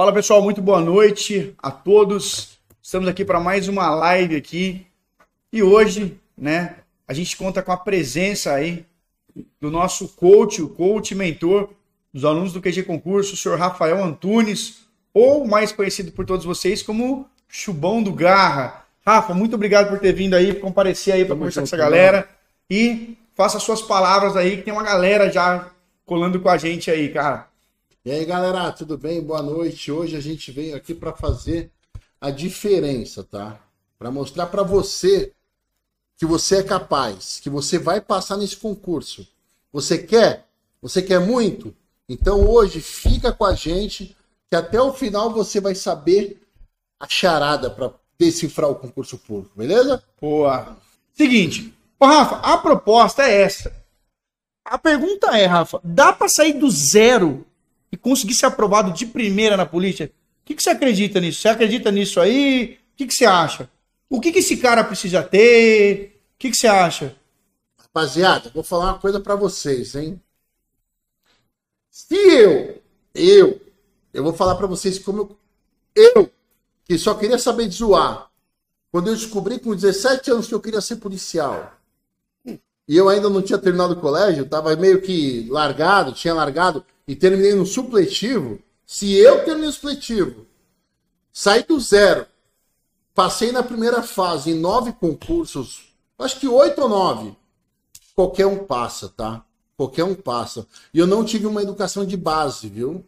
Fala pessoal, muito boa noite a todos. Estamos aqui para mais uma live aqui. E hoje, né, a gente conta com a presença aí do nosso coach, o coach mentor dos alunos do QG Concurso, o senhor Rafael Antunes, ou mais conhecido por todos vocês como Chubão do Garra. Rafa, muito obrigado por ter vindo aí, comparecer aí para conversar com essa galera. E faça suas palavras aí, que tem uma galera já colando com a gente aí, cara. E aí, galera, tudo bem? Boa noite. Hoje a gente veio aqui para fazer a diferença, tá? Para mostrar para você que você é capaz, que você vai passar nesse concurso. Você quer? Você quer muito? Então hoje fica com a gente que até o final você vai saber a charada para decifrar o concurso público, beleza? Boa. Seguinte, Ô, Rafa, a proposta é essa. A pergunta é, Rafa, dá para sair do zero e conseguir ser aprovado de primeira na polícia? O que, que você acredita nisso? Você acredita nisso aí? O que, que você acha? O que, que esse cara precisa ter? O que, que você acha? Rapaziada, vou falar uma coisa para vocês, hein? Se eu, eu, eu vou falar para vocês como eu, eu, que só queria saber de zoar, quando eu descobri com 17 anos que eu queria ser policial, e eu ainda não tinha terminado o colégio, estava meio que largado, tinha largado, e terminei no supletivo. Se eu terminei no supletivo, saí do zero, passei na primeira fase em nove concursos, acho que oito ou nove, qualquer um passa, tá? Qualquer um passa. E eu não tive uma educação de base, viu?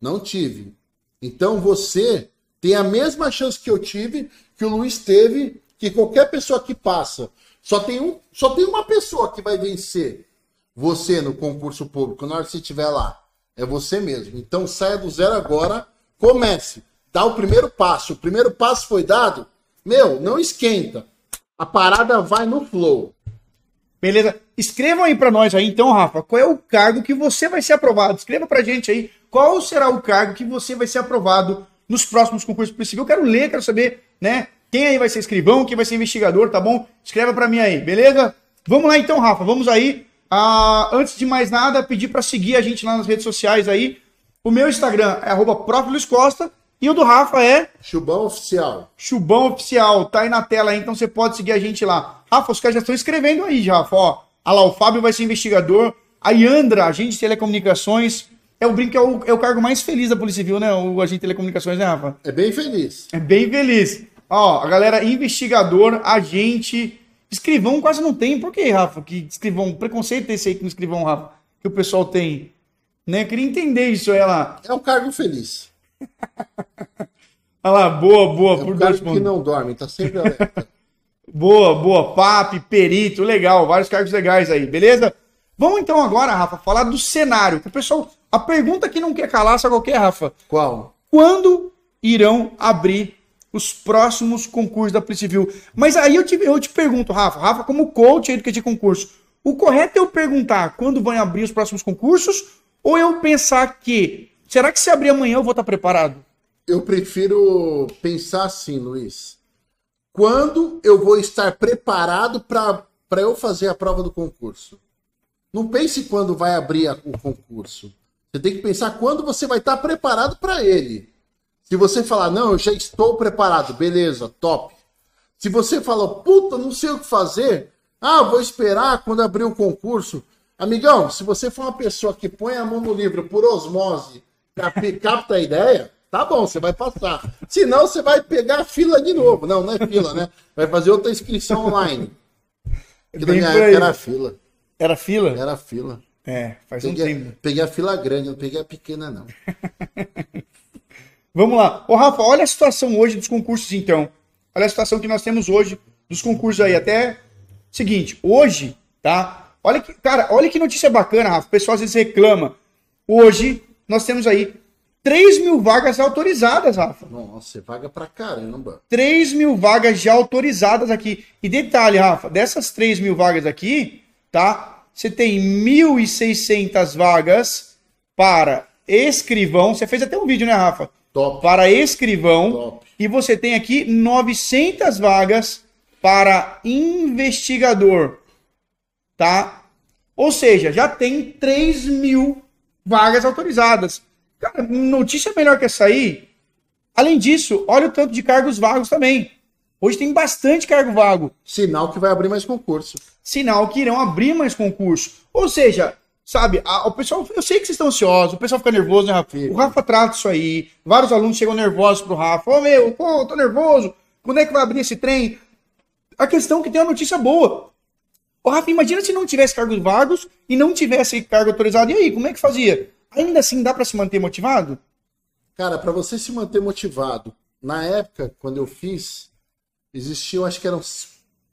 Não tive. Então você tem a mesma chance que eu tive, que o Luiz teve, que qualquer pessoa que passa. Só tem, um, só tem uma pessoa que vai vencer você no concurso público na hora que você estiver lá. É você mesmo. Então saia do zero agora, comece. Dá o primeiro passo. O primeiro passo foi dado. Meu, não esquenta. A parada vai no flow. Beleza? Escrevam aí para nós aí, então, Rafa, qual é o cargo que você vai ser aprovado? Escreva pra gente aí qual será o cargo que você vai ser aprovado nos próximos concursos civil. Eu quero ler, quero saber, né? Quem aí vai ser escrivão, quem vai ser investigador, tá bom? Escreva para mim aí, beleza? Vamos lá então, Rafa, vamos aí. Ah, antes de mais nada, pedir para seguir a gente lá nas redes sociais aí. O meu Instagram é arroba Costa e o do Rafa é Chubão Oficial. Chubão Oficial, tá aí na tela aí, então você pode seguir a gente lá. Rafa, os caras já estão escrevendo aí, já, Rafa, ó. Olha lá, o Fábio vai ser investigador. A Yandra, agente de telecomunicações. É o brinco, é o, é o cargo mais feliz da Polícia Civil, né? O agente de telecomunicações, né, Rafa? É bem feliz. É bem feliz. Ó, a galera investigador, agente, escrivão quase não tem. Por que, Rafa? Que escrivão, preconceito esse aí com escrivão, Rafa, que o pessoal tem. Né? Queria entender isso aí lá. É um cargo feliz. Olha lá, boa, boa. É um por cargo que não dorme, tá sempre alerta. Boa, boa. PAP, perito, legal. Vários cargos legais aí, beleza? Vamos então agora, Rafa, falar do cenário. O pessoal, a pergunta que não quer calar, sabe qual é, Rafa? Qual? Quando irão abrir os próximos concursos da Polícia Civil? Mas aí eu te, eu te pergunto, Rafa, Rafa, como coach aí do de concurso, o correto é eu perguntar quando vão abrir os próximos concursos ou eu pensar que, será que se abrir amanhã eu vou estar preparado? Eu prefiro pensar assim, Luiz quando eu vou estar preparado para eu fazer a prova do concurso. Não pense quando vai abrir a, o concurso. Você tem que pensar quando você vai estar preparado para ele. Se você falar, não, eu já estou preparado, beleza, top. Se você falar, puta, não sei o que fazer, ah, vou esperar quando abrir o concurso. Amigão, se você for uma pessoa que põe a mão no livro por osmose, capta a ideia, Tá bom, você vai passar. Senão você vai pegar a fila de novo. Não, não é fila, né? Vai fazer outra inscrição online. Que na minha época era fila. Era fila? Era fila. É, faz peguei, um tempo. Peguei a fila grande, não peguei a pequena, não. Vamos lá. Ô, Rafa, olha a situação hoje dos concursos, então. Olha a situação que nós temos hoje dos concursos aí. Até. Seguinte, hoje, tá? Olha que, cara, olha que notícia bacana, Rafa. O pessoal às vezes reclama. Hoje, nós temos aí 3 mil vagas autorizadas, Rafa. Nossa, é vaga pra caramba. 3 mil vagas já autorizadas aqui. E detalhe, Rafa, dessas 3 mil vagas aqui, tá? Você tem 1.600 vagas para escrivão. Você fez até um vídeo, né, Rafa? Top. Para escrivão. Top. E você tem aqui 900 vagas para investigador. Tá? Ou seja, já tem 3 mil vagas autorizadas. Cara, notícia melhor que essa aí Além disso, olha o tanto de cargos vagos também. Hoje tem bastante cargo vago. Sinal que vai abrir mais concurso. Sinal que irão abrir mais concurso. Ou seja, sabe, a, o pessoal, eu sei que vocês estão ansiosos, o pessoal fica nervoso, né, Rafa? O Rafa trata isso aí. Vários alunos chegam nervosos pro Rafa. Ô, meu, pô, tô nervoso. Quando é que vai abrir esse trem? A questão é que tem uma notícia boa. Ô, Rafa, imagina se não tivesse cargos vagos e não tivesse cargo autorizado. E aí, como é que fazia? Ainda assim dá para se manter motivado? Cara, para você se manter motivado, na época, quando eu fiz, existiam, acho que eram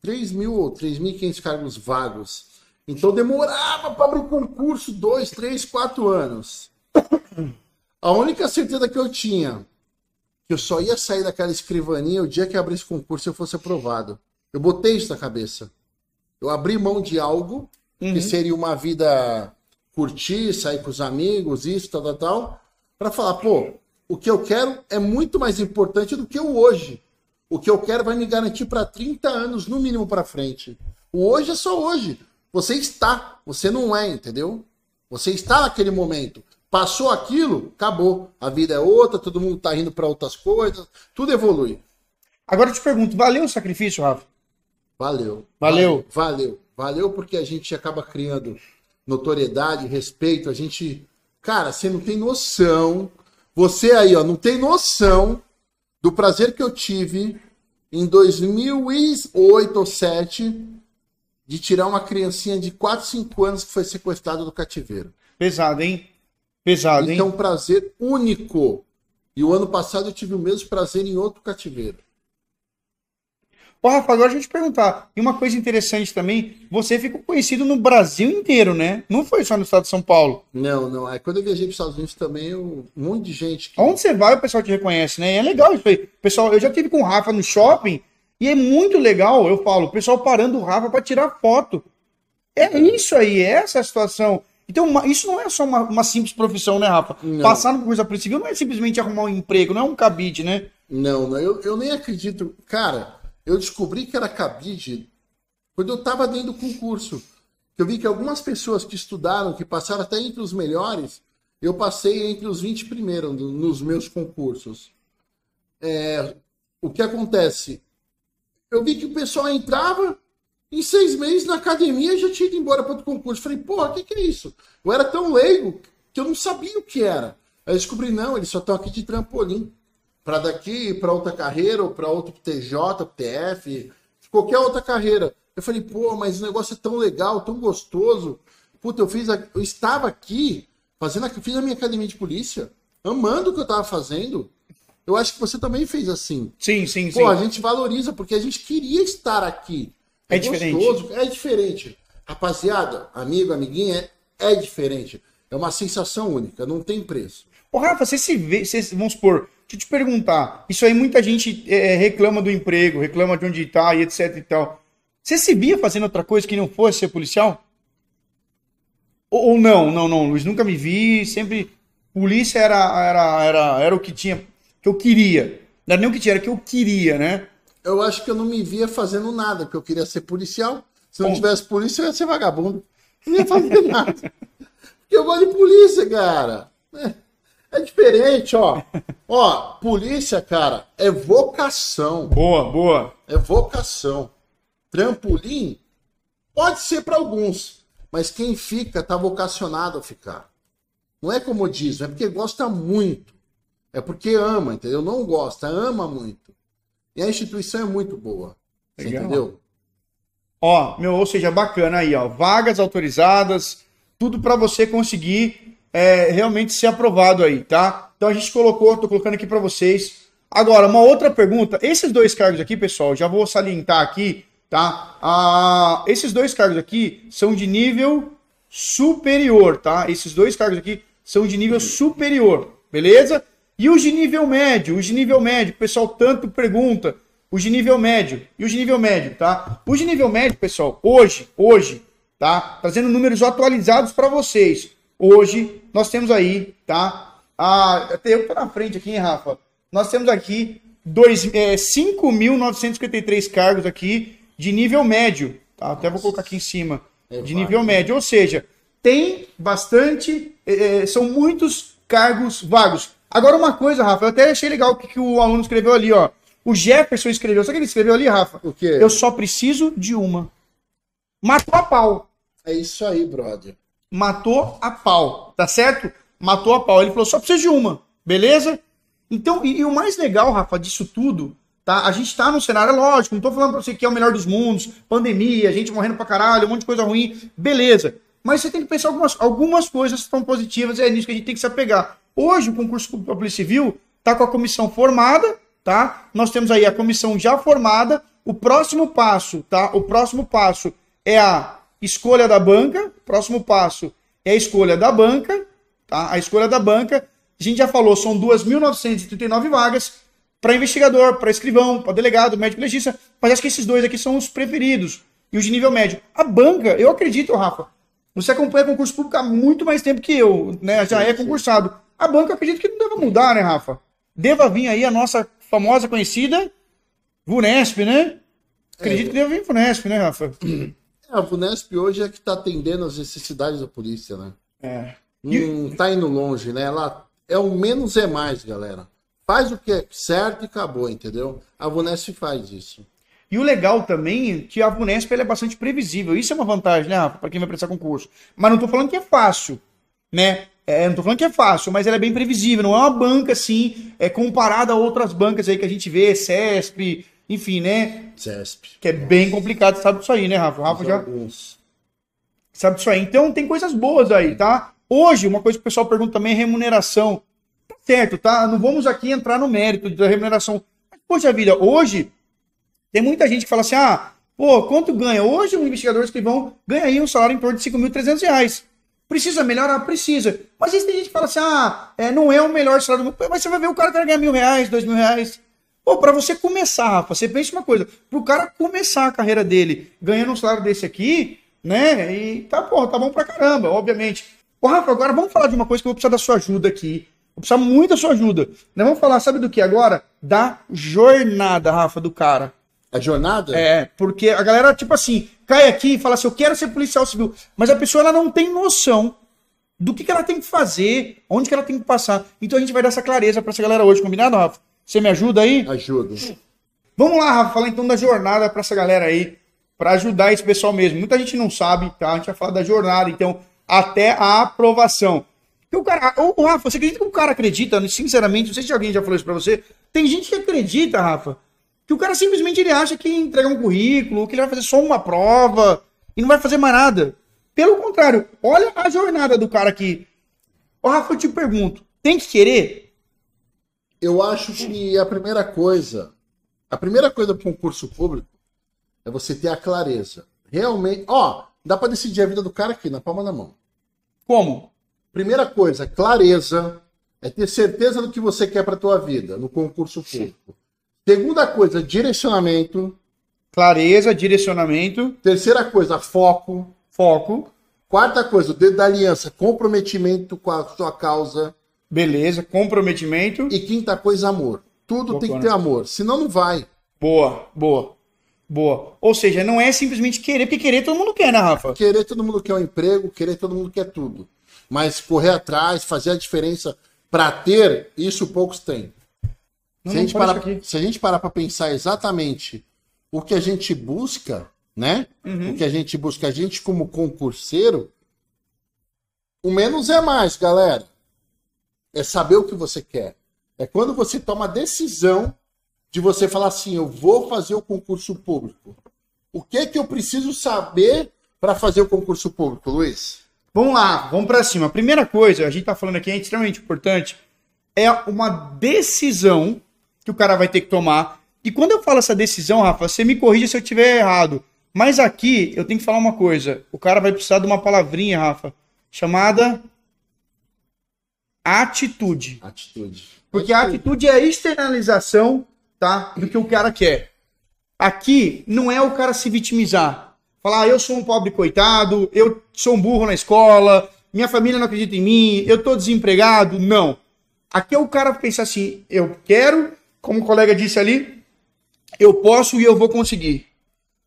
3 mil ou 3.500 cargos vagos. Então demorava para abrir concurso dois, três, quatro anos. A única certeza que eu tinha que eu só ia sair daquela escrivaninha o dia que abrisse concurso e eu fosse aprovado. Eu botei isso na cabeça. Eu abri mão de algo uhum. que seria uma vida curtir, sair com os amigos, isso, tal, tal, tal, para falar, pô, o que eu quero é muito mais importante do que o hoje. O que eu quero vai me garantir para 30 anos, no mínimo, para frente. O hoje é só hoje. Você está, você não é, entendeu? Você está naquele momento. Passou aquilo, acabou. A vida é outra, todo mundo está indo para outras coisas, tudo evolui. Agora eu te pergunto, valeu o sacrifício, Rafa? Valeu. Valeu. Valeu. Valeu porque a gente acaba criando notoriedade, respeito. A gente. Cara, você não tem noção você aí, ó, não tem noção do prazer que eu tive em 2008 ou 2007 de tirar uma criancinha de 4, 5 anos que foi sequestrada do cativeiro. Pesado, hein? Pesado, hein? Então, um prazer único. E o ano passado eu tive o mesmo prazer em outro cativeiro. Ô, Rafa, agora a gente perguntar. E uma coisa interessante também, você ficou conhecido no Brasil inteiro, né? Não foi só no estado de São Paulo. Não, não. É, quando eu viajei para os Estados Unidos também, eu, um monte de gente. Que... Onde você vai, o pessoal te reconhece, né? E é legal isso aí. Pessoal, eu já tive com o Rafa no shopping e é muito legal, eu falo, o pessoal parando o Rafa para tirar foto. É isso aí, é essa a situação. Então, isso não é só uma, uma simples profissão, né, Rafa? Não. Passar no curso civil não é simplesmente arrumar um emprego, não é um cabide, né? Não, não eu, eu nem acredito. Cara, eu descobri que era cabide quando eu estava dentro do concurso. Eu vi que algumas pessoas que estudaram, que passaram até entre os melhores, eu passei entre os 20 primeiros nos meus concursos. É, o que acontece? Eu vi que o pessoal entrava, em seis meses na academia já tinha ido embora para outro concurso. Falei, porra, o que, que é isso? Eu era tão leigo que eu não sabia o que era. Aí descobri, não, eles só estão aqui de trampolim para daqui para outra carreira ou para outro TJ, TF, qualquer outra carreira. Eu falei, pô, mas o negócio é tão legal, tão gostoso. Puta, eu fiz, a... eu estava aqui fazendo, a... fiz a minha academia de polícia, amando o que eu estava fazendo. Eu acho que você também fez assim. Sim, sim, pô, sim. Pô, a gente valoriza porque a gente queria estar aqui. É, é gostoso, diferente. é diferente. Rapaziada, amigo, amiguinha, é, é diferente. É uma sensação única, não tem preço. Ô, Rafa, você se vê, você, vamos supor, Deixa eu te perguntar. Isso aí muita gente é, reclama do emprego, reclama de onde está e etc e tal. Você se via fazendo outra coisa que não fosse ser policial? Ou, ou não? Não, não, Luiz, nunca me vi. Sempre. Polícia era, era, era, era o que tinha, que eu queria. Não era nem o que tinha, era o que eu queria, né? Eu acho que eu não me via fazendo nada, porque eu queria ser policial. Se não Bom. tivesse polícia, eu ia ser vagabundo. Não ia fazer nada. Porque eu gosto de polícia, cara. É. É diferente, ó. ó, polícia, cara, é vocação. Boa, boa. É vocação. Trampolim pode ser para alguns, mas quem fica tá vocacionado a ficar. Não é comodismo, é porque gosta muito. É porque ama, entendeu? Não gosta, ama muito. E a instituição é muito boa. Entendeu? Ó, meu, ou seja, bacana aí, ó. Vagas autorizadas, tudo para você conseguir é, realmente ser aprovado aí, tá? Então a gente colocou, tô colocando aqui para vocês. Agora, uma outra pergunta. Esses dois cargos aqui, pessoal, já vou salientar aqui, tá? Ah, esses dois cargos aqui são de nível superior, tá? Esses dois cargos aqui são de nível superior, beleza? E os de nível médio, os de nível médio, o pessoal tanto pergunta, os de nível médio e os de nível médio, tá? Os de nível médio, pessoal, hoje, hoje, tá? Trazendo números atualizados para vocês. Hoje, nós temos aí, tá? Ah, até eu tô na frente aqui, hein, Rafa? Nós temos aqui é, 5.953 cargos aqui de nível médio. Tá? Até vou colocar aqui em cima. É de nível médio. Ou seja, tem bastante. É, é, são muitos cargos vagos. Agora, uma coisa, Rafa, eu até achei legal o que, que o aluno escreveu ali, ó. O Jefferson escreveu. Sabe o que ele escreveu ali, Rafa? O quê? Eu só preciso de uma. Matou a pau. É isso aí, brother. Matou a pau. Tá certo? Matou a pau. Ele falou, só preciso de uma. Beleza? Então, e, e o mais legal, Rafa, disso tudo, tá? A gente tá num cenário, é lógico, não tô falando pra você que é o melhor dos mundos, pandemia, gente morrendo pra caralho, um monte de coisa ruim. Beleza. Mas você tem que pensar algumas, algumas coisas que estão positivas, é nisso que a gente tem que se apegar. Hoje, o concurso público Civil tá com a comissão formada, tá? Nós temos aí a comissão já formada. O próximo passo, tá? O próximo passo é a escolha da banca. O próximo passo é a escolha da banca, tá? A escolha da banca. A gente já falou, são 2.939 vagas para investigador, para escrivão, para delegado, médico legista, mas acho que esses dois aqui são os preferidos e os de nível médio. A banca, eu acredito, Rafa, você acompanha concurso público há muito mais tempo que eu, né? Já é concursado. A banca, acredito que não deva mudar, né, Rafa? Deva vir aí a nossa famosa, conhecida VUNESP, né? Acredito É. que deva vir VUNESP, né, Rafa? É, a VUNESP hoje é que tá atendendo as necessidades da polícia, né? É. Não tá indo longe, né? Ela é o menos é mais, galera. Faz o que é certo e acabou, entendeu? A VUNESP faz isso. E o legal também é que a VUNESP ela é bastante previsível. Isso é uma vantagem, né, Rafa, para quem vai prestar concurso. Mas não tô falando que é fácil, né? É, não tô falando que é fácil, mas ela é bem previsível. Não é uma banca assim, é comparada a outras bancas aí que a gente vê, CESP, enfim, né? CESP. Que é bem complicado, sabe disso aí, né, Rafa? O Rafa já Alguns. sabe disso aí. Então tem coisas boas aí, tá? Hoje, uma coisa que o pessoal pergunta também é remuneração. Tá certo, tá? Não vamos aqui entrar no mérito da remuneração. Mas, poxa vida, hoje tem muita gente que fala assim: ah, pô, quanto ganha? Hoje um investigador escrivão ganha aí um salário em torno de 5.300 reais. Precisa melhorar? Precisa. Mas tem gente que fala assim: ah, é, não é o melhor salário do mundo. Mas você vai ver o cara ganhar mil reais, dois mil reais. Pô, pra você começar, Rafa, você pensa uma coisa: pro cara começar a carreira dele ganhando um salário desse aqui, né? E tá, porra, tá bom pra caramba, obviamente. Ô, Rafa, agora vamos falar de uma coisa que eu vou precisar da sua ajuda aqui. Vou precisar muito da sua ajuda. Nós vamos falar, sabe do que agora? Da jornada, Rafa, do cara. A jornada? É, porque a galera, tipo assim, cai aqui e fala assim, eu quero ser policial civil. Mas a pessoa, ela não tem noção do que, que ela tem que fazer, onde que ela tem que passar. Então a gente vai dar essa clareza pra essa galera hoje, combinado, Rafa? Você me ajuda aí? Ajuda. Vamos lá, Rafa, falar então da jornada pra essa galera aí, pra ajudar esse pessoal mesmo. Muita gente não sabe, tá? A gente vai falar da jornada, então, até a aprovação. E o cara, ô, Rafa, você acredita que o cara acredita, sinceramente, não sei se alguém já falou isso pra você, tem gente que acredita, Rafa, que o cara simplesmente ele acha que entrega um currículo, que ele vai fazer só uma prova e não vai fazer mais nada. Pelo contrário, olha a jornada do cara aqui. Ô, Rafa, eu te pergunto, tem que querer? Eu acho que a primeira coisa, a primeira coisa para um concurso público é você ter a clareza. Realmente, ó, dá para decidir a vida do cara aqui na palma da mão. Como? Primeira coisa, clareza, é ter certeza do que você quer para tua vida no concurso público. Segunda coisa, direcionamento. Clareza, direcionamento, Terceira coisa, foco. foco. Quarta coisa, o dedo da aliança, comprometimento com a sua causa. Beleza, comprometimento. E quinta coisa, amor. Tudo tem que ter amor, senão não vai. Boa, boa, boa. Ou seja, não é simplesmente querer, porque querer todo mundo quer, né, Rafa? Querer todo mundo quer um emprego, querer todo mundo quer tudo. Mas correr atrás, fazer a diferença para ter, isso poucos têm. Não, se, a gente parar, se a gente parar para pensar exatamente o que a gente busca, né? Uhum. O que a gente busca, a gente como concurseiro, o menos é mais, galera. É saber o que você quer. É quando você toma a decisão de você falar assim, eu vou fazer o concurso público. O que que eu preciso saber para fazer o concurso público, Luiz? Vamos lá, vamos pra cima. A primeira coisa, a gente tá falando aqui, é extremamente importante, é uma decisão que o cara vai ter que tomar. E quando eu falo essa decisão, Rafa, você me corrija se eu estiver errado. Mas aqui eu tenho que falar uma coisa. O cara vai precisar de uma palavrinha, Rafa, chamada atitude. Atitude. Porque a atitude é a externalização, tá? Do que o cara quer. Aqui não é o cara se vitimizar. Falar, ah, eu sou um pobre coitado, eu sou um burro na escola, minha família não acredita em mim, eu tô desempregado. Não. Aqui é o cara pensar assim, eu quero, como o colega disse ali, eu posso e eu vou conseguir.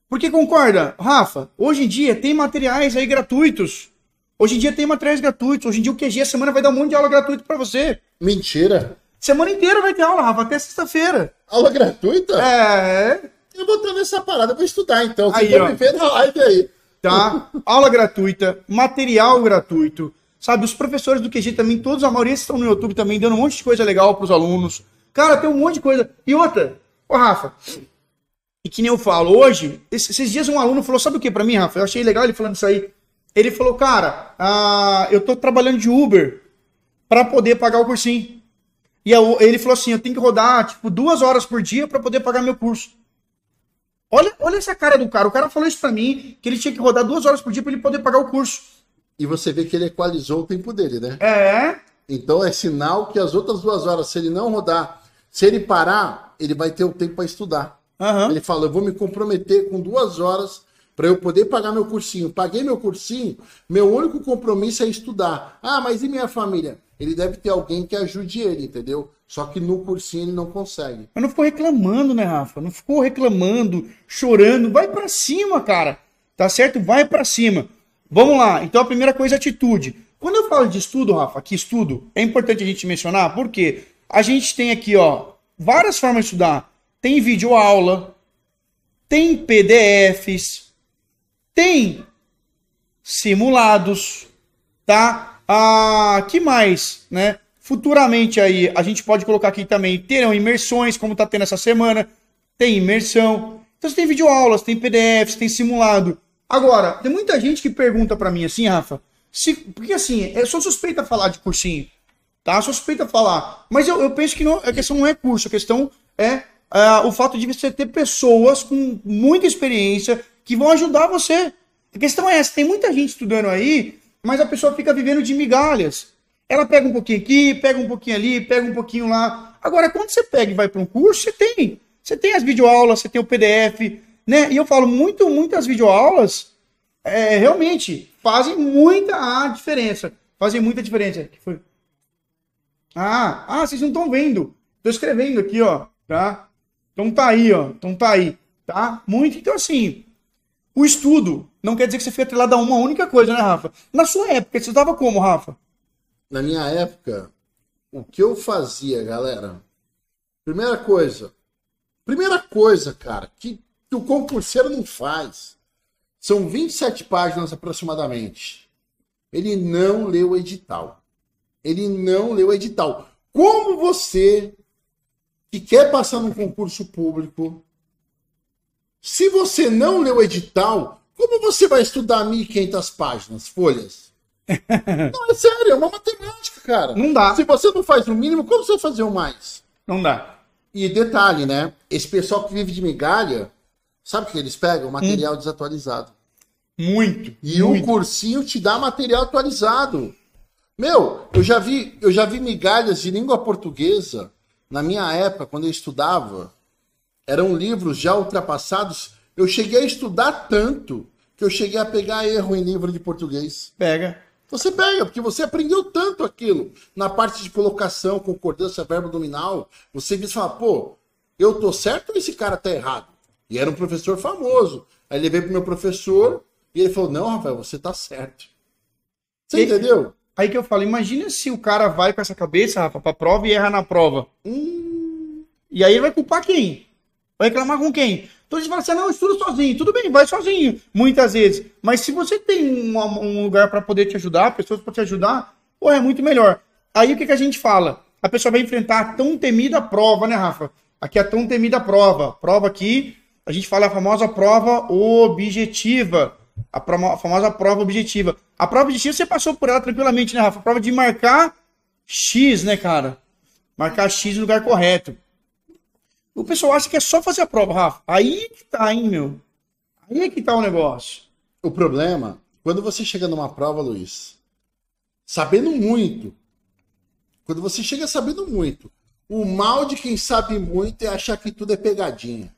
Porque concorda, Rafa, hoje em dia tem materiais aí gratuitos. Hoje em dia tem materiais gratuitos. Hoje em dia o QG a semana vai dar um monte de aula gratuita para você. Mentira. Semana inteira vai ter aula, Rafa, até sexta-feira. Aula gratuita? É. Eu vou estar nessa parada pra estudar, então. Você Aí, ó. me ver na live aí. Tá? aula gratuita, material gratuito. Sabe, os professores do QG também, todos, a maioria estão no YouTube também, dando um monte de coisa legal pros alunos. Cara, tem um monte de coisa. E outra, ô Rafa, e que nem eu falo, hoje, esses, dias um aluno falou, sabe o que pra mim, Rafa? Eu achei legal ele falando isso aí. Ele falou, cara, ah, eu tô trabalhando de Uber pra poder pagar o cursinho. E eu- ele falou assim, eu tenho que rodar, tipo, duas horas por dia pra poder pagar meu curso. Olha, olha essa cara do cara. O cara falou isso pra mim, que ele tinha que rodar duas horas por dia pra ele poder pagar o curso. E você vê que ele equalizou o tempo dele, né? É. Então é sinal que as outras duas horas, se ele não rodar, se ele parar, ele vai ter o tempo para estudar. Aham. Ele fala, eu vou me comprometer com duas horas para eu poder pagar meu cursinho. Paguei meu cursinho, meu único compromisso é estudar. Ah, mas e minha família? Ele deve ter alguém que ajude ele, entendeu? Só que no cursinho ele não consegue. Mas não ficou reclamando, né, Rafa? Não ficou reclamando, chorando. Vai pra cima, cara. Tá certo? Vai pra cima. Vamos lá. Então a primeira coisa é atitude. Quando eu falo de estudo, Rafa, que estudo, é importante a gente mencionar, porque a gente tem aqui, ó, várias formas de estudar. Tem vídeo aula, tem PDFs, tem simulados, tá? Ah, que mais, né? Futuramente aí a gente pode colocar aqui também terão imersões, como tá tendo essa semana, tem imersão. Então você tem videoaulas, tem PDFs, tem simulado. Agora, tem muita gente que pergunta pra mim assim, Rafa, se, porque assim, eu sou suspeita a falar de cursinho, tá? Suspeita falar, mas eu, eu penso que não, a questão não é curso, a questão é ah, o fato de você ter pessoas com muita experiência que vão ajudar você. A questão é essa, tem muita gente estudando aí, mas a pessoa fica vivendo de migalhas. Ela pega um pouquinho aqui, pega um pouquinho ali, pega um pouquinho lá. Agora, quando você pega e vai para um curso, você tem. Você tem as videoaulas, você tem o PDF, né? E eu falo, muito, muitas videoaulas é, realmente fazem muita a diferença. Fazem muita diferença. Que foi? Ah, ah, vocês não estão vendo. Tô escrevendo aqui, ó, tá? Então tá aí, ó. Então tá aí, tá? Muito. Então, assim, o estudo não quer dizer que você foi atrelado a uma única coisa, né, Rafa? Na sua época, você estava como, Rafa? Na minha época, o que eu fazia, galera? Primeira coisa. Primeira coisa, cara, que o concurseiro não faz. São 27 páginas aproximadamente. Ele não leu o edital. Ele não leu o edital. Como você que quer passar num concurso público, se você não leu o edital, como você vai estudar 1.500 páginas, folhas? Não, é sério, é uma matemática, cara. Não dá. Se você não faz o mínimo, como você vai fazer o mais? Não dá. E detalhe, né? Esse pessoal que vive de migalha, sabe o que eles pegam? Material desatualizado. Muito. E muito. o cursinho te dá material atualizado. Meu, eu já vi, eu já vi migalhas de língua portuguesa na minha época, quando eu estudava. Eram livros já ultrapassados. Eu cheguei a estudar tanto que eu cheguei a pegar erro em livro de português. Pega. Você pega, porque você aprendeu tanto aquilo. Na parte de colocação, concordância, verbo nominal, você diz, fala, pô, eu tô certo ou esse cara tá errado? E era um professor famoso. Aí levei pro meu professor e ele falou, não, Rafael, você tá certo. Você E- entendeu? Aí que eu falo, imagina se o cara vai com essa cabeça, Rafa, pra prova e erra na prova. Hum, E aí ele vai culpar quem? Vai reclamar com quem? Então gente fala assim, não, eu estudo sozinho. Tudo bem, vai sozinho, muitas vezes. Mas se você tem um, um lugar para poder te ajudar, pessoas para te ajudar, pô, é muito melhor. Aí o que, que a gente fala? A pessoa vai enfrentar a tão temida prova, né, Rafa? Aqui é a tão temida prova. Prova aqui, a gente fala a famosa prova objetiva. A, a famosa prova objetiva. A prova objetiva você passou por ela tranquilamente, né, Rafa? A prova de marcar X, né, cara? Marcar X no lugar correto. O pessoal acha que é só fazer a prova, Rafa. Aí que tá, hein, meu? Aí é que tá o negócio. o problema, quando você chega numa prova, Luiz, sabendo muito, quando você chega sabendo muito, o mal de quem sabe muito é achar que tudo é pegadinha.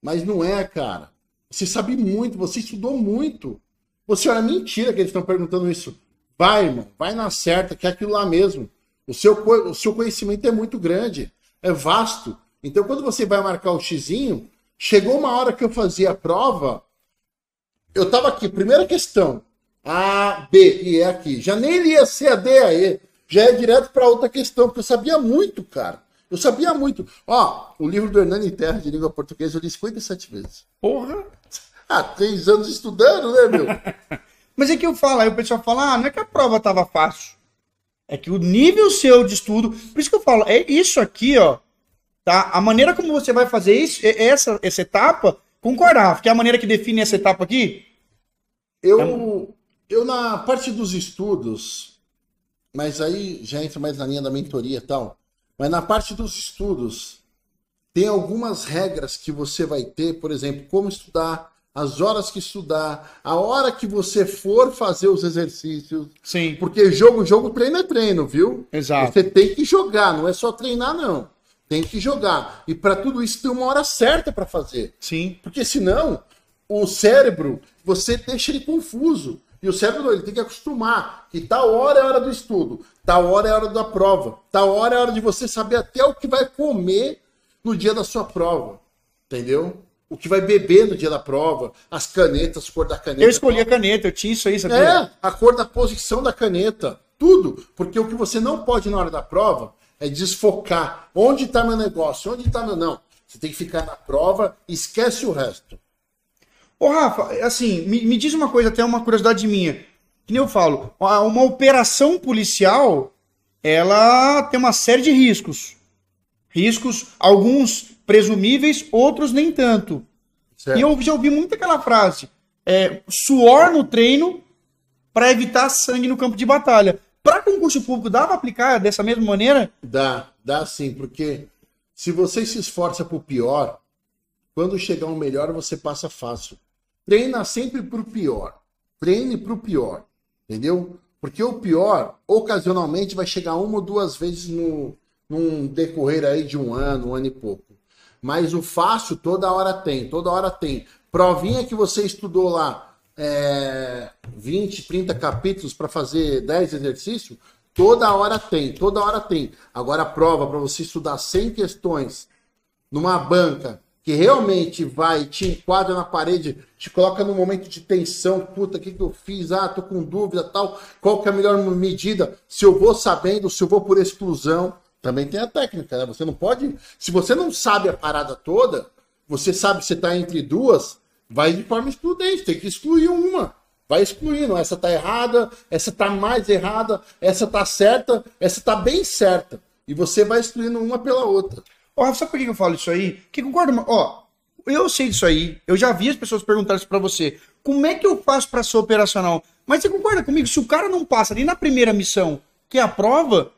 Mas não é, cara. Você sabe muito, você estudou muito. Você olha, mentira que eles estão perguntando isso. Vai, irmão, vai na certa, que é aquilo lá mesmo. O seu, o seu conhecimento é muito grande, é vasto. Então, quando você vai marcar o xizinho, chegou uma hora que eu fazia a prova, eu tava aqui, primeira questão. A, B, e é aqui. Já nem lia C, A, D, A, E. Já é direto para outra questão, porque eu sabia muito, cara. Eu sabia muito. Ó, o livro do Hernani Terra de língua portuguesa eu li 57 vezes. Porra! Ah, três anos estudando, né, meu? Mas é que eu falo, aí o pessoal fala, ah, não é que a prova tava fácil. É que o nível seu de estudo. Por isso que eu falo, é isso aqui, ó. Tá? A maneira como você vai fazer isso, essa, essa etapa, concordar, que é a maneira que define essa etapa aqui. Eu, eu na parte dos estudos, mas aí já entra mais na linha da mentoria e tal. Mas na parte dos estudos, tem algumas regras que você vai ter, por exemplo, como estudar, as horas que estudar, a hora que você for fazer os exercícios. Sim. Porque jogo, jogo, treino é treino, viu? Exato. Você tem que jogar, não é só treinar, não. Tem que jogar. E para tudo isso tem uma hora certa para fazer. Sim. Porque senão, o cérebro, você deixa ele confuso. E o cérebro ele tem que acostumar que tal hora é a hora do estudo, tal hora é a hora da prova, tal hora é a hora de você saber até o que vai comer no dia da sua prova. Entendeu? O que vai beber no dia da prova, as canetas, a cor da caneta. Eu escolhi a caneta, eu tinha isso aí, sabia? É, a cor da posição da caneta, tudo. Porque o que você não pode na hora da prova é desfocar. Onde está meu negócio? Onde está meu. Não. Você tem que ficar na prova, esquece o resto. Ô, Rafa, assim, me, me diz uma coisa, até uma curiosidade minha. Que nem eu falo, uma operação policial, ela tem uma série de riscos. Riscos, alguns presumíveis, outros nem tanto. Certo. E eu já ouvi muito aquela frase: é, suor no treino para evitar sangue no campo de batalha. Para concurso público, dá para aplicar dessa mesma maneira? Dá, dá sim, porque se você se esforça para o pior, quando chegar um melhor, você passa fácil. Treina sempre para o pior. Treine para o pior. Entendeu? Porque o pior, ocasionalmente, vai chegar uma ou duas vezes no, num decorrer aí de um ano, um ano e pouco. Mas o fácil toda hora tem, toda hora tem. Provinha que você estudou lá é, 20, 30 capítulos para fazer 10 exercícios, toda hora tem, toda hora tem. Agora a prova para você estudar 100 questões numa banca que realmente vai, te enquadra na parede, te coloca num momento de tensão, puta, o que, que eu fiz? Ah, tô com dúvida, tal, qual que é a melhor medida? Se eu vou sabendo, se eu vou por exclusão, também tem a técnica, né? Você não pode, se você não sabe a parada toda, você sabe que você tá entre duas, vai de forma excludente, tem que excluir uma. Vai excluindo, essa tá errada, essa tá mais errada, essa tá certa, essa tá bem certa. E você vai excluindo uma pela outra. Ó, Rafa, sabe por que eu falo isso aí? Que concordo, ó, eu sei disso aí, eu já vi as pessoas perguntarem isso pra você. Como é que eu faço para ser operacional? Mas você concorda comigo? Se o cara não passa ali na primeira missão, que é a prova,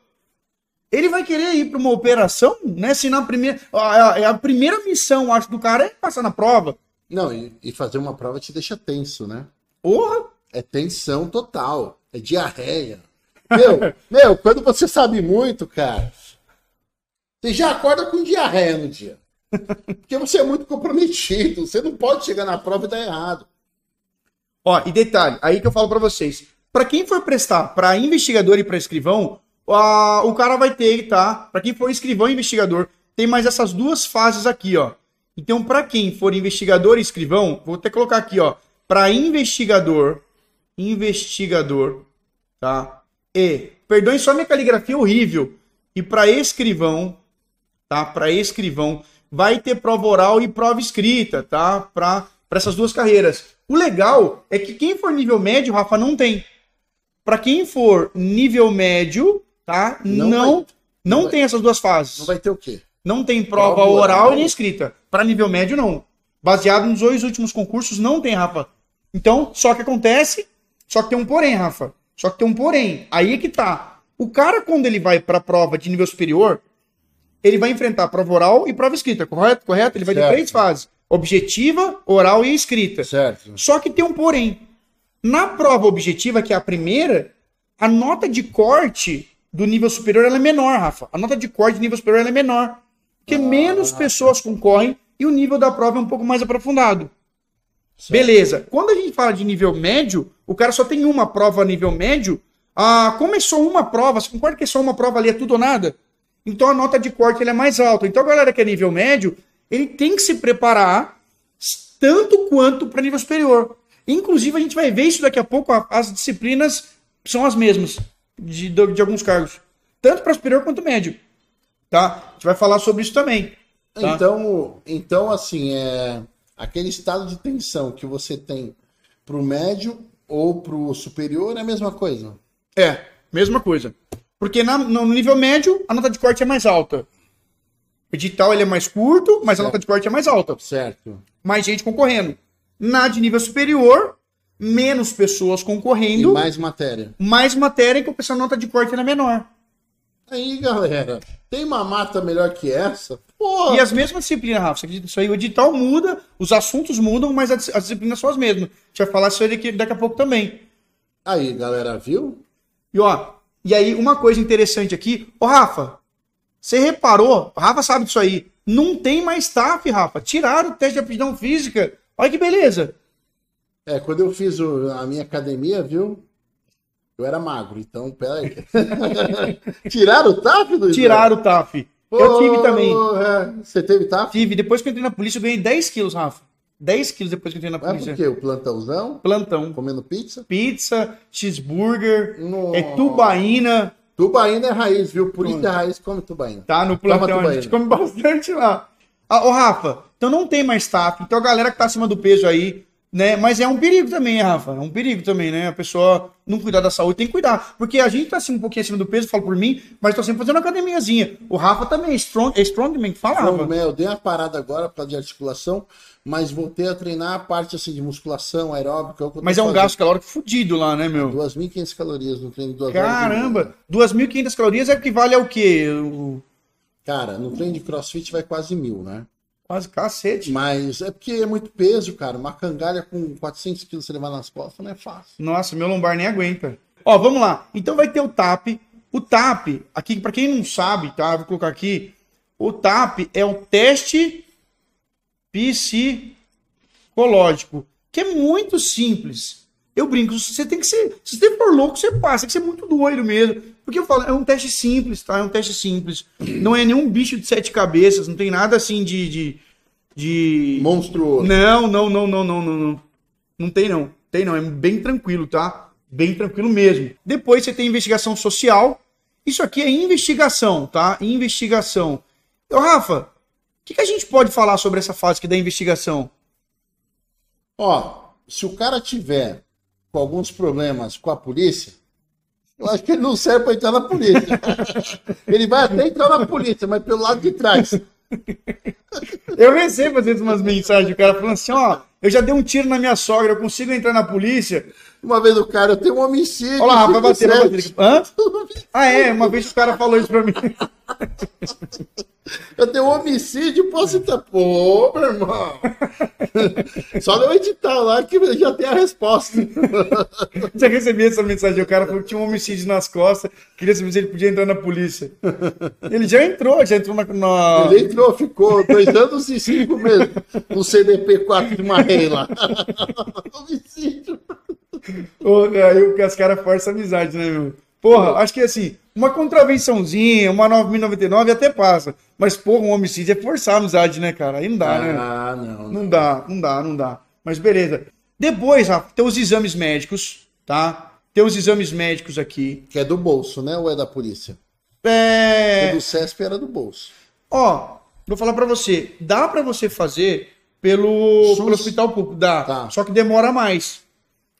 ele vai querer ir para uma operação, né? Se na primeira. A, a, primeira missão, acho, do cara é passar na prova. Não, e, e fazer uma prova te deixa tenso, né? Porra! É tensão total. É diarreia. Meu, meu, quando você sabe muito, cara, você já acorda com diarreia no dia. Porque você é muito comprometido. Você não pode chegar na prova e dar errado. Ó, e detalhe, aí que eu falo para vocês. Para quem for prestar para investigador e para escrivão, o cara vai ter, tá? Para quem for escrivão e investigador, tem mais essas duas fases aqui, ó. Então, para quem for investigador e escrivão, vou até colocar aqui, ó. Para investigador, investigador, tá? E, perdoem só minha caligrafia horrível. E para escrivão, tá? Para escrivão, vai ter prova oral e prova escrita, tá? Para essas duas carreiras. O legal é que quem for nível médio, Rafa, não tem. Para quem for nível médio, tá? Não não, vai, não, vai, tem essas duas fases. Não vai ter o quê? Não tem prova, prova oral, oral e nem escrita. Para nível médio não. Baseado nos dois últimos concursos não tem, Rafa. Então, só que acontece, só que tem um porém, Rafa. Só que tem um porém. Aí é que tá. O cara, quando ele vai para a prova de nível superior, ele vai enfrentar prova oral e prova escrita, correto? Correto? Ele vai certo. ter três fases: objetiva, oral e escrita. Certo. Só que tem um porém. Na prova objetiva, que é a primeira, a nota de corte do nível superior é menor, Rafa. A nota de corte do nível superior é menor. Porque ah, menos pessoas concorrem e o nível da prova é um pouco mais aprofundado. Certo. Beleza. Quando a gente fala de nível médio, o cara só tem uma prova nível médio, ah, começou uma prova, você concorda que é só uma prova ali é tudo ou nada? Então a nota de corte é mais alta. Então a galera que é nível médio, ele tem que se preparar tanto quanto para nível superior. Inclusive, a gente vai ver isso daqui a pouco, a- as disciplinas são as mesmas de, de, de alguns cargos. Tanto para superior quanto médio. Tá? A gente vai falar sobre isso também. Tá? Então, então, assim, é aquele estado de tensão que você tem pro médio ou pro superior é a mesma coisa. É, mesma coisa. Porque na- no nível médio, a nota de corte é mais alta. O edital ele é mais curto, mas a Certo. nota de corte é mais alta. Certo. Mais gente concorrendo. Na de nível superior, menos pessoas E concorrendo, mais matéria. mais matéria que a nota de corte era menor. Aí, galera, tem uma mata melhor que essa? Pô, E as mesmas disciplinas, Rafa, você acredita nisso aí? O edital muda, os assuntos mudam, mas as, as disciplinas são as mesmas. A gente vai falar isso daqui, daqui a pouco também. aí, galera, viu? E ó, e aí uma coisa interessante aqui, ô Rafa, você reparou, o Rafa sabe disso aí, não tem mais TAF, Rafa. Tiraram o teste de aptidão física. Olha que beleza. É, quando eu fiz o- a minha academia, viu? Eu era magro, então, peraí. Tiraram o TAF, Luiz? Tiraram o TAF. Eu tive também. Você teve TAF? Tive. Depois que eu entrei na polícia, eu ganhei 10 quilos, Rafa. 10 quilos depois que eu entrei na polícia. por quê? O plantãozão? Plantão. Comendo pizza? Pizza, cheeseburger, é tubaína. Tubaína é raiz, viu? Por isso é raiz, come tubaína. Tá no plantão, a gente come bastante lá. Ah, ô, Rafa, então não tem mais TAF. Então a galera que tá acima do peso aí, né? Mas é um perigo também, Rafa. É um perigo também, né? A pessoa não cuidar da saúde tem que cuidar. Porque a gente tá assim, um pouquinho acima do peso, falo por mim, mas tô sempre fazendo uma academiazinha. O Rafa também é strong, é strongman que fala, Rafa. né, eu dei uma parada agora para de articulação, mas voltei a treinar a parte assim de musculação aeróbica. tô Mas é um fazendo. gasto calórico fudido lá, né, meu? 2.500 calorias no treino de duas Caramba, meia. 2.500 calorias equivale ao quê? O- Cara, no treino de crossfit vai quase mil, né? Quase cacete. Mas é porque é muito peso, cara. Uma cangalha com 400 quilos você levar nas costas não é fácil. Nossa, meu lombar nem aguenta. Ó, vamos lá. Então vai ter o TAP. O TAP, aqui, pra quem não sabe, tá? Vou colocar aqui. O TAP é o teste psicológico, que é muito simples. Eu brinco, você tem que ser. Se você for louco, você passa, tem que ser muito doido mesmo. Porque eu falo, é um teste simples, tá? É um teste simples. Não é nenhum bicho de sete cabeças, não tem nada assim de. de, de... Monstruoso. Não, não, não, não, não, não, não. Não tem não. Tem não, é bem tranquilo, tá? Bem tranquilo mesmo. Depois você tem investigação social. Isso aqui é investigação, tá? Investigação. Ô, Rafa, o que, que a gente pode falar sobre essa fase aqui da investigação? Ó, se o cara tiver com alguns problemas com a polícia, eu acho que ele não serve para entrar na polícia. ele vai até entrar na polícia, mas pelo lado de trás. Eu recebo às vezes umas mensagens do cara falando assim, ó, eu já dei um tiro na minha sogra, eu consigo entrar na polícia. Uma vez o cara, eu tenho um homicídio. Olha lá, vai bater, vai bater. certo? Hã? Ah, é, uma vez o cara falou isso pra mim. Eu tenho um homicídio, posso entrar. Pô, meu irmão. Só não editar lá que já tem a resposta. Já recebi essa mensagem, o cara falou que tinha um homicídio nas costas, queria saber se ele podia entrar na polícia. Ele já entrou, já entrou na... na- Ele entrou, ficou dois anos e cinco meses no CDP 4 de Marrei lá. homicídio. Ô, Aí o- as caras forçam amizade, né, meu? Porra, acho que assim, uma contravençãozinha, uma 9.099 até passa. Mas, porra, um homicídio é forçar a amizade, né, cara? Aí não dá, né? Ah, não. Não dá, não dá, não dá. Mas beleza. Depois, Rafa, tem os exames médicos, tá? Tem os exames médicos aqui. Que é do bolso, né? Ou é da polícia? É... O do CESP era do bolso. Ó, vou falar pra você. Dá pra você fazer pelo, SUS? pelo hospital público, dá. Tá. É. Só que demora mais.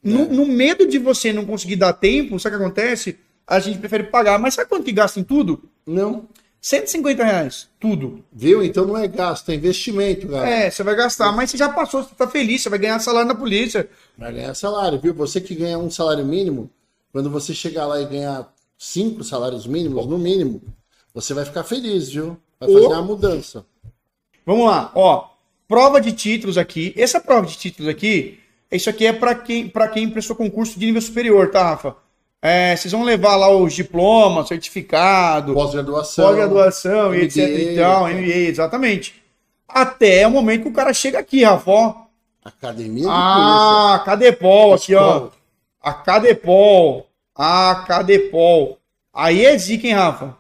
No, no medo de você não conseguir dar tempo, sabe o que acontece? A gente prefere pagar. Mas sabe quanto que gasta em tudo? Não. 150 reais. Tudo. Viu? Então não é gasto, é investimento, cara. É, você vai gastar, mas você já passou, você tá feliz, você vai ganhar salário na polícia. Vai ganhar salário, viu? Você que ganha um salário mínimo, quando você chegar lá e ganhar cinco salários mínimos, no mínimo, você vai ficar feliz, viu? Vai fazer Ô. uma mudança. Vamos lá, ó. Prova de títulos aqui. Essa prova de títulos aqui, isso aqui é para quem, pra quem prestou concurso de nível superior, tá, Rafa? É, vocês vão levar lá os diplomas, certificado, Pós-graduação. pós-graduação e etc e tal, MBA. Exatamente. Até o momento que o cara chega aqui, Rafa, ó. Academia de Ah, Cadepol aqui, ó. A Cadepol. A Cadepol. Aí é zica, hein, Rafa?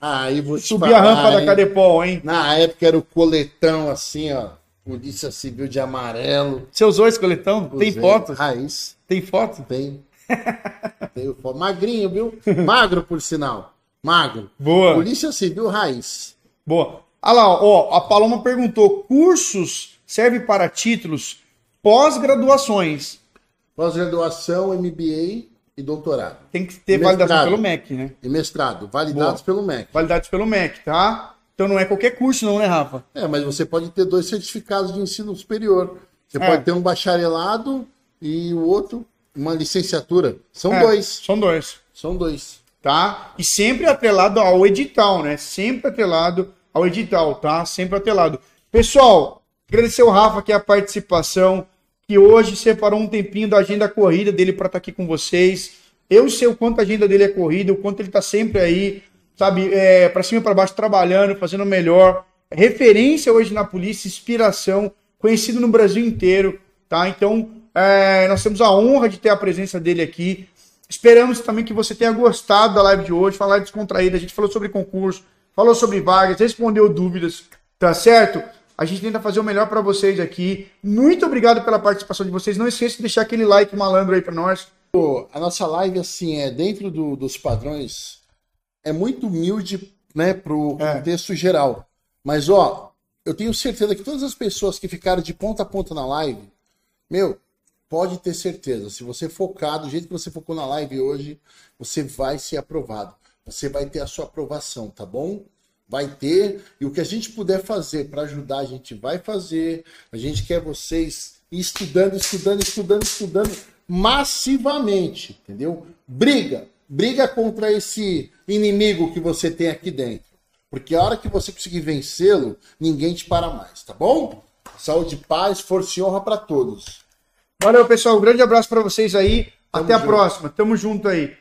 Aí vou te Subir a rampa da hein? Cadepol, hein? Na época era o coletão assim, ó. Polícia Civil de amarelo. Você usou esse coletão? Tem Usei. foto? Raiz. Tem foto? Tem. Tem foto. Magrinho, viu? Magro, por sinal. Magro. Boa. Polícia Civil Raiz. Boa. Olha lá, ó, a Paloma perguntou: cursos serve para títulos pós-graduações. Pós-graduação, MBA e doutorado. Tem que ter validação pelo MEC, né? E mestrado, validados pelo MEC. Validados pelo MEC, tá? Então não é qualquer curso, não, né, Rafa? É, mas você pode ter dois certificados de ensino superior. Você É. pode ter um bacharelado e o outro uma licenciatura. São É, dois. São dois, São dois. tá? E sempre atrelado ao edital, né? Sempre atrelado ao edital, tá? Sempre atrelado. Pessoal, agradecer ao Rafa aqui a participação, que hoje separou um tempinho da agenda corrida dele para estar aqui com vocês. Eu sei o quanto a agenda dele é corrida, o quanto ele tá sempre aí, sabe, é, para cima e para baixo, trabalhando, fazendo melhor. Referência hoje na polícia, inspiração, conhecido no Brasil inteiro, tá? Então, é, nós temos a honra de ter a presença dele aqui. Esperamos também que você tenha gostado da live de hoje, falar descontraída. A gente falou sobre concurso, falou sobre vagas, respondeu dúvidas, tá certo? A gente tenta fazer o melhor para vocês aqui. Muito obrigado pela participação de vocês. Não esqueça de deixar aquele like malandro aí para nós. A nossa live, assim, é dentro do- dos padrões, é muito humilde, né, pro É. contexto geral. Mas, ó, eu tenho certeza que todas as pessoas que ficaram de ponta a ponta na live, meu, pode ter certeza, se você focar do jeito que você focou na live hoje, você vai ser aprovado. Você vai ter a sua aprovação, tá bom? Vai ter, e o que a gente puder fazer para ajudar, a gente vai fazer. A gente quer vocês estudando, estudando, estudando, estudando massivamente, entendeu? Briga, briga contra esse inimigo que você tem aqui dentro. Porque a hora que você conseguir vencê-lo, ninguém te para mais, tá bom? Saúde, paz, força e honra para todos. Valeu, pessoal. Um grande abraço para vocês aí. Tamo Até a junto. próxima. Tamo junto aí.